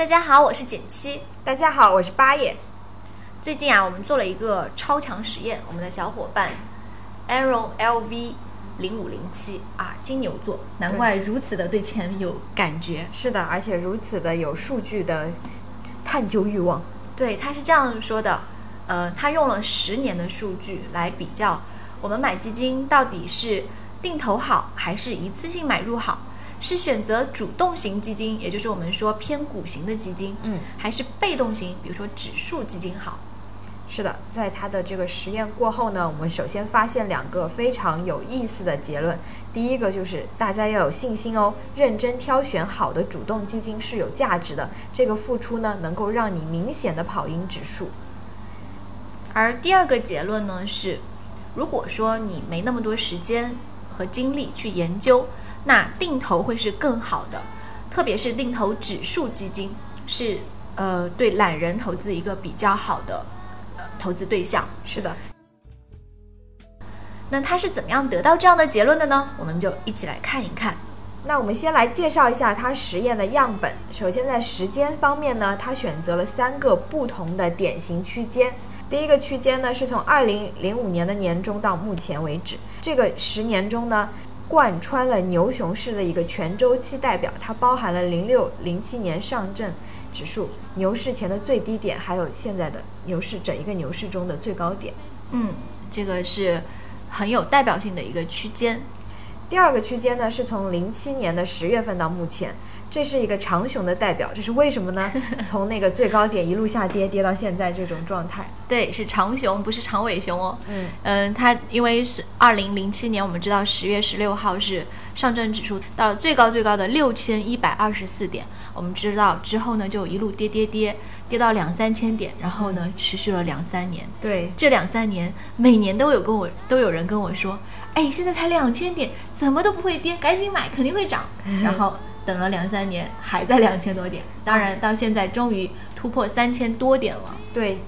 大家好，我是简七。大家好，我是八爷。最近啊，我们做了一个超强实验，我们的小伙伴 Aaron LV 零五零七啊，金牛座，难怪如此的对钱有感觉。是的，而且如此的有数据的探究欲望。对，他是这样说的，呃，他用了十年的数据来比较，我们买基金到底是定投好，还是一次性买入好？是选择主动型基金，也就是我们说偏股型的基金，嗯，还是被动型，比如说指数基金好？是的，在他的这个实验过后呢，我们首先发现两个非常有意思的结论。第一个就是大家要有信心哦，认真挑选好的主动基金是有价值的，这个付出呢能够让你明显的跑赢指数。而第二个结论呢是，如果说你没那么多时间和精力去研究，那定投会是更好的，特别是定投指数基金是呃对懒人投资一个比较好的呃。投资对象是的，那他是怎么样得到这样的结论的呢？我们就一起来看一看。那我们先来介绍一下他实验的样本。首先在时间方面呢，他选择了三个不同的典型区间。第一个区间呢是从二零零五年的年中到目前为止，这个十年中呢贯穿了牛熊市的一个全周期代表，它包含了零六零七年上证。指数牛市前的最低点，还有现在的牛市整一个牛市中的最高点。嗯，这个是很有代表性的一个区间。第二个区间呢，是从零七年的十月份到目前，这是一个长熊的代表。这是为什么呢？从那个最高点一路下跌，跌到现在这种状态。对，是长熊，不是长尾熊哦。嗯嗯，它因为是二零零七年，我们知道十月十六号是上证指数到了最高最高的六千一百二十四点。我们知道之后呢，就一路跌跌跌，跌到两三千点，然后呢，持续了两三年。对，这两三年每年都有跟我都有人跟我说，哎，现在才两千点，怎么都不会跌，赶紧买，肯定会涨。然后等了两三年，还在两千多点，当然到现在终于突破三千多点了。对，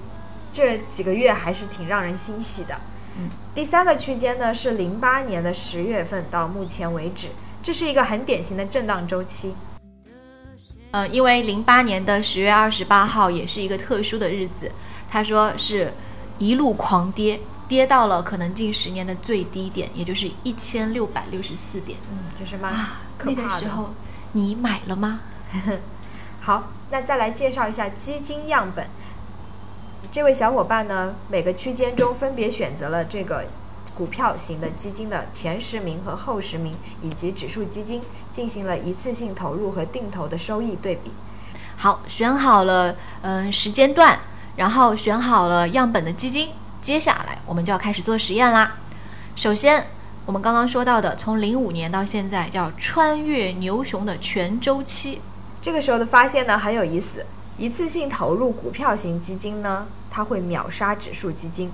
这几个月还是挺让人欣喜的。嗯，第三个区间呢是零八年的十月份到目前为止，这是一个很典型的震荡周期。嗯，因为零八年的十月二十八号也是一个特殊的日子，他说是一路狂跌，跌到了可能近十年的最低点，也就是一千六百六十四点。嗯，就是蛮可那怕的。个时候你买了吗？好，那再来介绍一下基金样本。这位小伙伴呢，每个区间中分别选择了这个股票型的基金的前十名和后十名，以及指数基金，进行了一次性投入和定投的收益对比。好，选好了，嗯，时间段，然后选好了样本的基金，接下来我们就要开始做实验啦。首先，我们刚刚说到的，从零五年到现在叫穿越牛熊的全周期，这个时候的发现呢很有意思，一次性投入股票型基金呢，它会秒杀指数基金。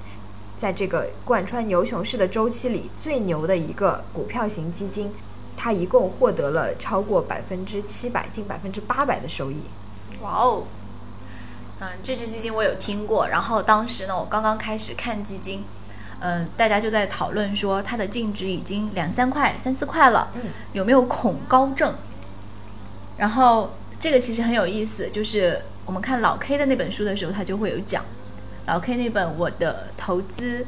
在这个贯穿牛熊市的周期里，最牛的一个股票型基金，它一共获得了超过百分之七百，近百分之八百的收益。哇哦，嗯，这只基金我有听过。然后当时呢，我刚刚开始看基金，嗯，大家就在讨论说它的净值已经两三块、三四块了，嗯，有没有恐高症？然后这个其实很有意思，就是我们看老 K 的那本书的时候，他就会有讲。老 K 那本我的投资，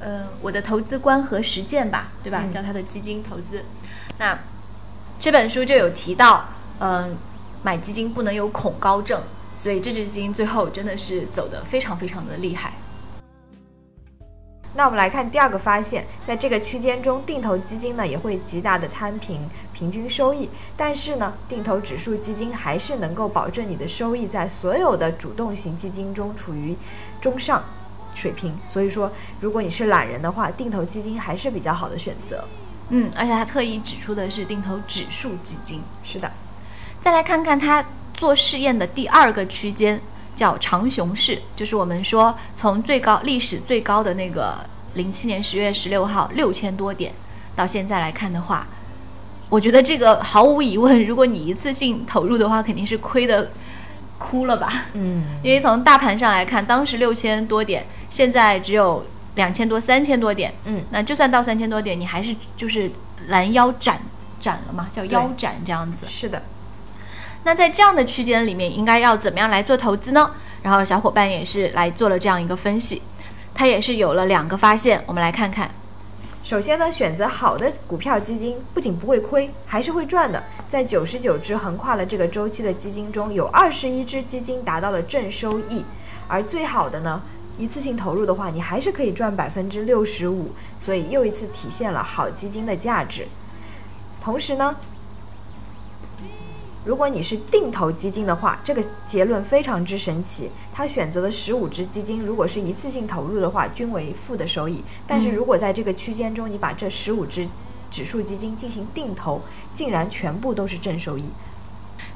呃，我的投资观和实践吧，对吧？嗯叫他的基金投资。那这本书就有提到，嗯、买基金不能有恐高症，所以这只基金最后真的是走得非常非常的厉害。那我们来看第二个发现，在这个区间中，定投基金呢也会极大的摊平平均收益，但是呢，定投指数基金还是能够保证你的收益在所有的主动型基金中处于中上水平。所以说，如果你是懒人的话，定投基金还是比较好的选择。嗯，而且他特意指出的是定投指数基金。是的，再来看看他做试验的第二个区间叫长熊市，就是我们说从最高历史最高的那个零七年十月十六号六千多点到现在来看的话，我觉得这个毫无疑问，如果你一次性投入的话，肯定是亏的哭了吧？嗯，因为从大盘上来看，当时六千多点，现在只有两千多、三千多点。嗯，那就算到三千多点，你还是就是拦腰斩斩了嘛，叫腰斩这样子。是的。那在这样的区间里面，应该要怎么样来做投资呢？然后小伙伴也是来做了这样一个分析，他也是有了两个发现，我们来看看。首先呢，选择好的股票基金不仅不会亏，还是会赚的。在九十九只横跨了这个周期的基金中，有二十一只基金达到了正收益，而最好的呢，一次性投入的话，你还是可以赚百分之六十五。所以又一次体现了好基金的价值。同时呢。如果你是定投基金的话，这个结论非常之神奇。他选择的十五只基金，如果是一次性投入的话，均为负的收益。但是如果在这个区间中，你把这十五只指数基金进行定投，竟然全部都是正收益。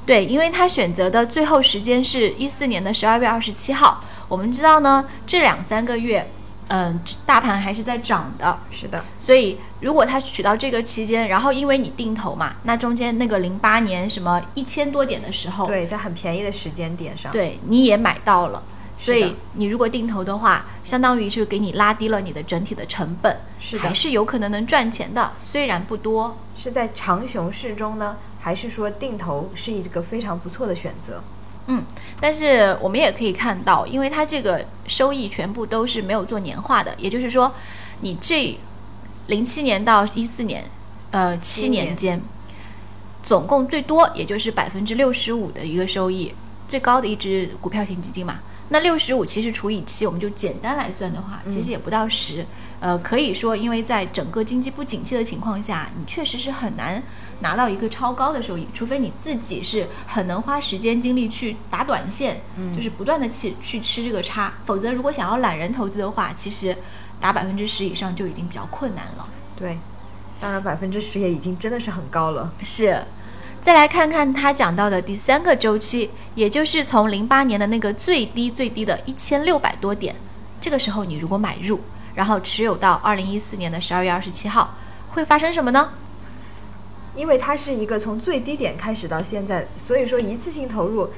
对，因为他选择的最后时间是一四年的十二月二十七号。我们知道呢，这两三个月。嗯，大盘还是在涨的，是的。所以如果它取到这个期间，然后因为你定投嘛，那中间那个零八年什么一千多点的时候，对，在很便宜的时间点上，对，你也买到了。所以你如果定投的话，相当于是给你拉低了你的整体的成本，是还是有可能能赚钱的，虽然不多。是在长熊市中呢，还是说定投是一个非常不错的选择？嗯，但是我们也可以看到，因为它这个收益全部都是没有做年化的，也就是说，你这零七年到一四年，呃，七年间，总共最多也就是百分之六十五的一个收益，最高的一只股票型基金嘛。那六十五其实除以七，我们就简单来算的话，其实也不到十。呃，可以说，因为在整个经济不景气的情况下，你确实是很难。拿到一个超高的收益，除非你自己是很能花时间精力去打短线，嗯，就是不断的去去吃这个差，否则如果想要懒人投资的话，其实打百分之十以上就已经比较困难了。对，当然百分之十也已经真的是很高了。是，再来看看他讲到的第三个周期，也就是从零八年的那个最低最低的一千六百多点，这个时候你如果买入，然后持有到二零一四年的十二月二十七号，会发生什么呢？因为它是一个从最低点开始到现在，所以说一次性投入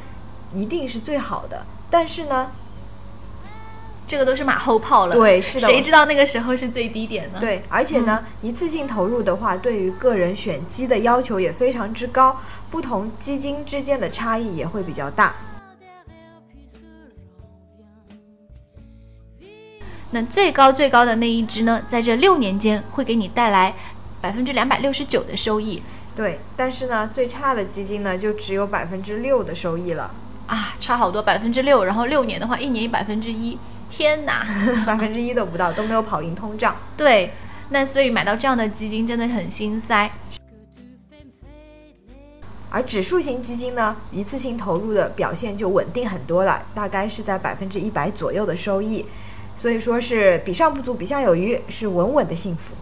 一定是最好的。但是呢，这个都是马后炮了。对，是的。谁知道那个时候是最低点呢？对，而且呢，一次性投入的话，对于个人选基的要求也非常之高，不同基金之间的差异也会比较大。那最高最高的那一只呢，在这六年间会给你带来。百分之两百六十九的收益，对，但是呢，最差的基金呢，就只有百分之六的收益了啊，差好多，百分之六，然后六年的话，一年一百分之一，天哪，百分之一都不到，都没有跑赢通胀。对，那所以买到这样的基金真的很心塞。而指数型基金呢，一次性投入的表现就稳定很多了，大概是在百分之一百左右的收益，所以说是比上不足，比下有余，是稳稳的幸福。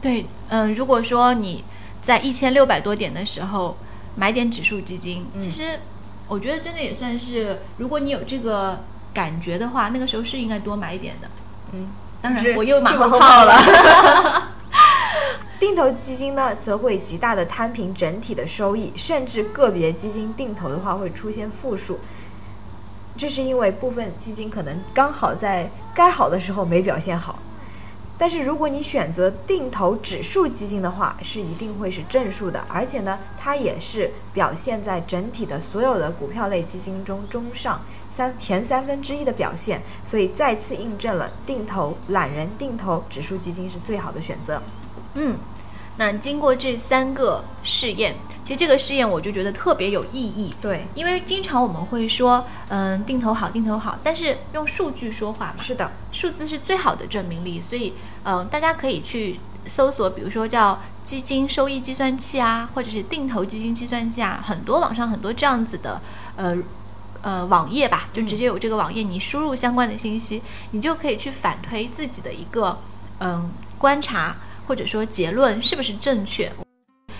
对，嗯，如果说你在一千六百多点的时候买点指数基金，其实我觉得真的也算是，如果你有这个感觉的话，那个时候是应该多买一点的。嗯，当然我又马后炮了。定投基金呢，则会极大的摊平整体的收益，甚至个别基金定投的话会出现负数，这是因为部分基金可能刚好在该好的时候没表现好。但是如果你选择定投指数基金的话，是一定会是正数的，而且呢，它也是表现在整体的所有的股票类基金中中上三前三分之一的表现，所以再次印证了定投懒人定投指数基金是最好的选择。嗯，那经过这三个试验。其实这个试验我就觉得特别有意义，对，因为经常我们会说，嗯，定投好，定投好，但是用数据说话嘛，是的，数字是最好的证明力，所以，嗯，大家可以去搜索，比如说叫基金收益计算器啊，或者是定投基金计算器啊，很多网上很多这样子的，呃，呃，网页吧，就直接有这个网页，你输入相关的信息，你就可以去反推自己的一个，嗯，观察或者说结论是不是正确。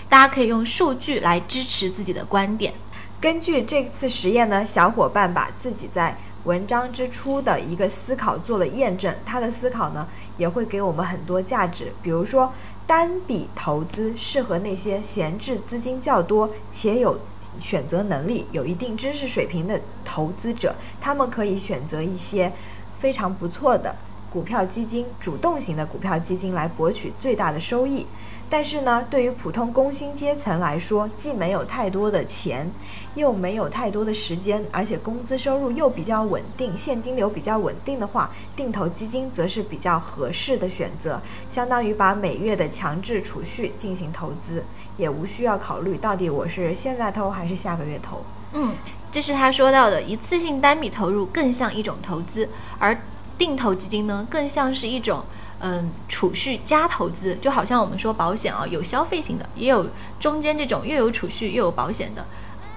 大家可以用数据来支持自己的观点。根据这次实验呢，小伙伴把自己在文章之初的一个思考做了验证，他的思考呢也会给我们很多价值。比如说，单笔投资适合那些闲置资金较多且有选择能力、有一定知识水平的投资者，他们可以选择一些非常不错的股票基金、主动型的股票基金来博取最大的收益。但是呢，对于普通工薪阶层来说，既没有太多的钱，又没有太多的时间，而且工资收入又比较稳定，现金流比较稳定的话，定投基金则是比较合适的选择。相当于把每月的强制储蓄进行投资，也无需要考虑到底我是现在投还是下个月投。嗯，这是他说到的，一次性单笔投入更像一种投资，而定投基金呢，更像是一种。嗯，储蓄加投资，就好像我们说保险啊，有消费型的，也有中间这种又有储蓄又有保险的，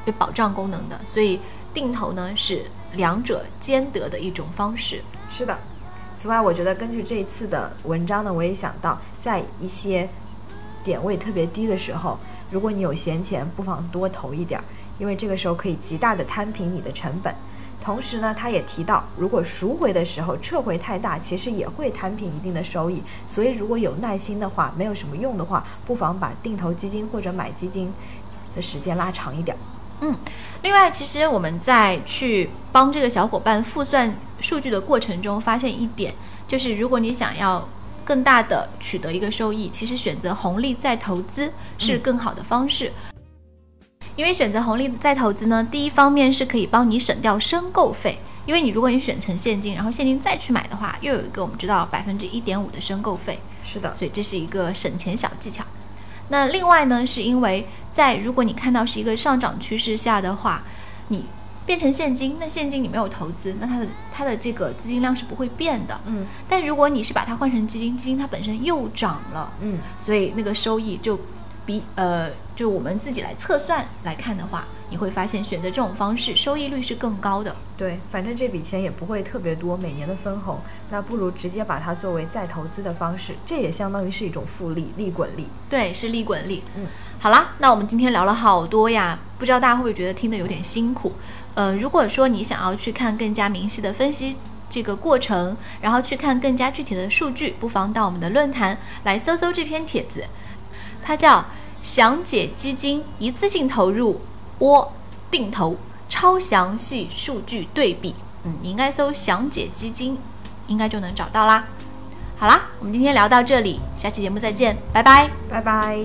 有保障功能的。所以定投呢是两者兼得的一种方式。是的。此外，我觉得根据这一次的文章呢，我也想到，在一些点位特别低的时候，如果你有闲钱，不妨多投一点儿，因为这个时候可以极大的摊平你的成本。同时呢，他也提到，如果赎回的时候撤回太大，其实也会摊平一定的收益。所以如果有耐心的话，没有什么用的话，不妨把定投基金或者买基金的时间拉长一点。嗯，另外，其实我们在去帮这个小伙伴复算数据的过程中，发现一点，就是如果你想要更大的取得一个收益，其实选择红利再投资是更好的方式。因为选择红利再投资呢，第一方面是可以帮你省掉申购费，因为你如果你选成现金，然后现金再去买的话，又有一个我们知道百分之一点五的申购费，是的，所以这是一个省钱小技巧。那另外呢，是因为在如果你看到是一个上涨趋势下的话，你变成现金，那现金你没有投资，那它的它的这个资金量是不会变的，嗯。但如果你是把它换成基金，基金它本身又涨了，嗯，所以那个收益就。比呃，就我们自己来测算来看的话，你会发现选择这种方式收益率是更高的。对，反正这笔钱也不会特别多，每年的分红，那不如直接把它作为再投资的方式，这也相当于是一种复利，利滚利。对，是利滚利。嗯，好啦，那我们今天聊了好多呀，不知道大家会不会觉得听得有点辛苦？呃，如果说你想要去看更加明细的分析这个过程，然后去看更加具体的数据，不妨到我们的论坛来搜搜这篇帖子。它叫“详解基金一次性投入窝定投超详细数据对比”。嗯，你应该搜“详解基金”，应该就能找到啦。好啦，我们今天聊到这里，下期节目再见，拜拜，拜拜。